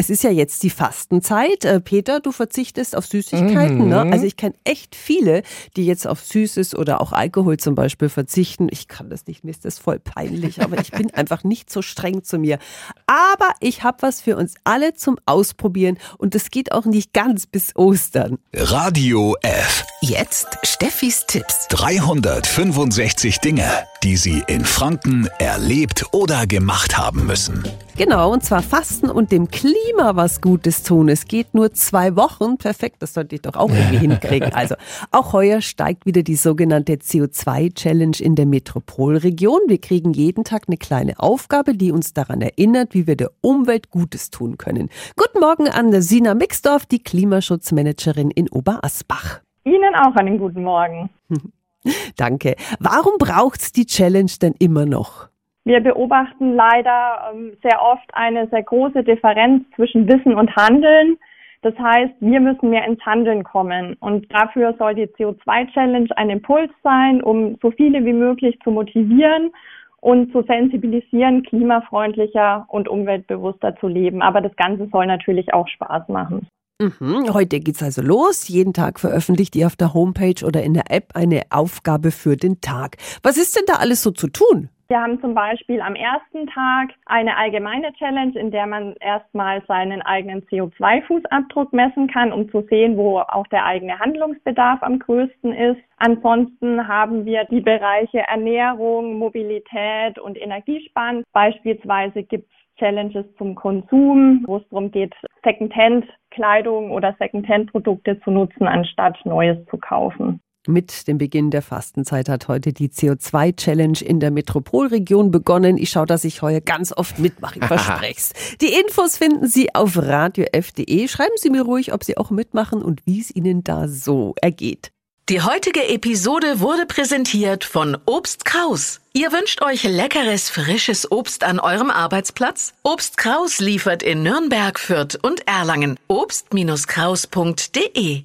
es ist ja jetzt die Fastenzeit. Äh, Peter, du verzichtest auf Süßigkeiten. Ne? Mhm. Also ich kenne echt viele, die jetzt auf Süßes oder auch Alkohol zum Beispiel verzichten. Ich kann das nicht, mir ist das voll peinlich, aber ich bin einfach nicht so streng zu mir. Aber ich habe was für uns alle zum Ausprobieren und es geht auch nicht ganz bis Ostern. Radio F. Jetzt Steffis Tipps. 365 Dinge, die Sie in Franken erlebt oder gemacht haben müssen. Genau, und zwar Fasten und dem Klima was Gutes tun. Es geht nur zwei Wochen. Perfekt, das sollte ich doch auch irgendwie hinkriegen. Also, auch heuer steigt wieder die sogenannte CO2-Challenge in der Metropolregion. Wir kriegen jeden Tag eine kleine Aufgabe, die uns daran erinnert, wie wir der Umwelt Gutes tun können. Guten Morgen an der Sina Mixdorf, die Klimaschutzmanagerin in Oberasbach. Ihnen auch einen guten Morgen. Danke. Warum braucht's die Challenge denn immer noch? Wir beobachten leider ähm, sehr oft eine sehr große Differenz zwischen Wissen und Handeln. Das heißt, wir müssen mehr ins Handeln kommen. Und dafür soll die CO2-Challenge ein Impuls sein, um so viele wie möglich zu motivieren und zu sensibilisieren, klimafreundlicher und umweltbewusster zu leben. Aber das Ganze soll natürlich auch Spaß machen. Mhm, heute geht's also los. Jeden Tag veröffentlicht ihr auf der Homepage oder in der App eine Aufgabe für den Tag. Was ist denn da alles so zu tun? Wir haben zum Beispiel am ersten Tag eine allgemeine Challenge, in der man erstmal seinen eigenen CO2-Fußabdruck messen kann, um zu sehen, wo auch der eigene Handlungsbedarf am größten ist. Ansonsten haben wir die Bereiche Ernährung, Mobilität und Energiesparen. Beispielsweise gibt es Challenges zum Konsum, wo es darum geht, Secondhand-Kleidung oder Secondhand-Produkte zu nutzen, anstatt Neues zu kaufen. Mit dem Beginn der Fastenzeit hat heute die CO2-Challenge in der Metropolregion begonnen. Ich schaue, dass ich heuer ganz oft mitmache, ich verspreche es. Die Infos finden Sie auf radiof.de. Schreiben Sie mir ruhig, ob Sie auch mitmachen und wie es Ihnen da so ergeht. Die heutige Episode wurde präsentiert von Obst Kraus. Ihr wünscht euch leckeres, frisches Obst an eurem Arbeitsplatz? Obst Kraus liefert in Nürnberg, Fürth und Erlangen. Obst-Kraus.de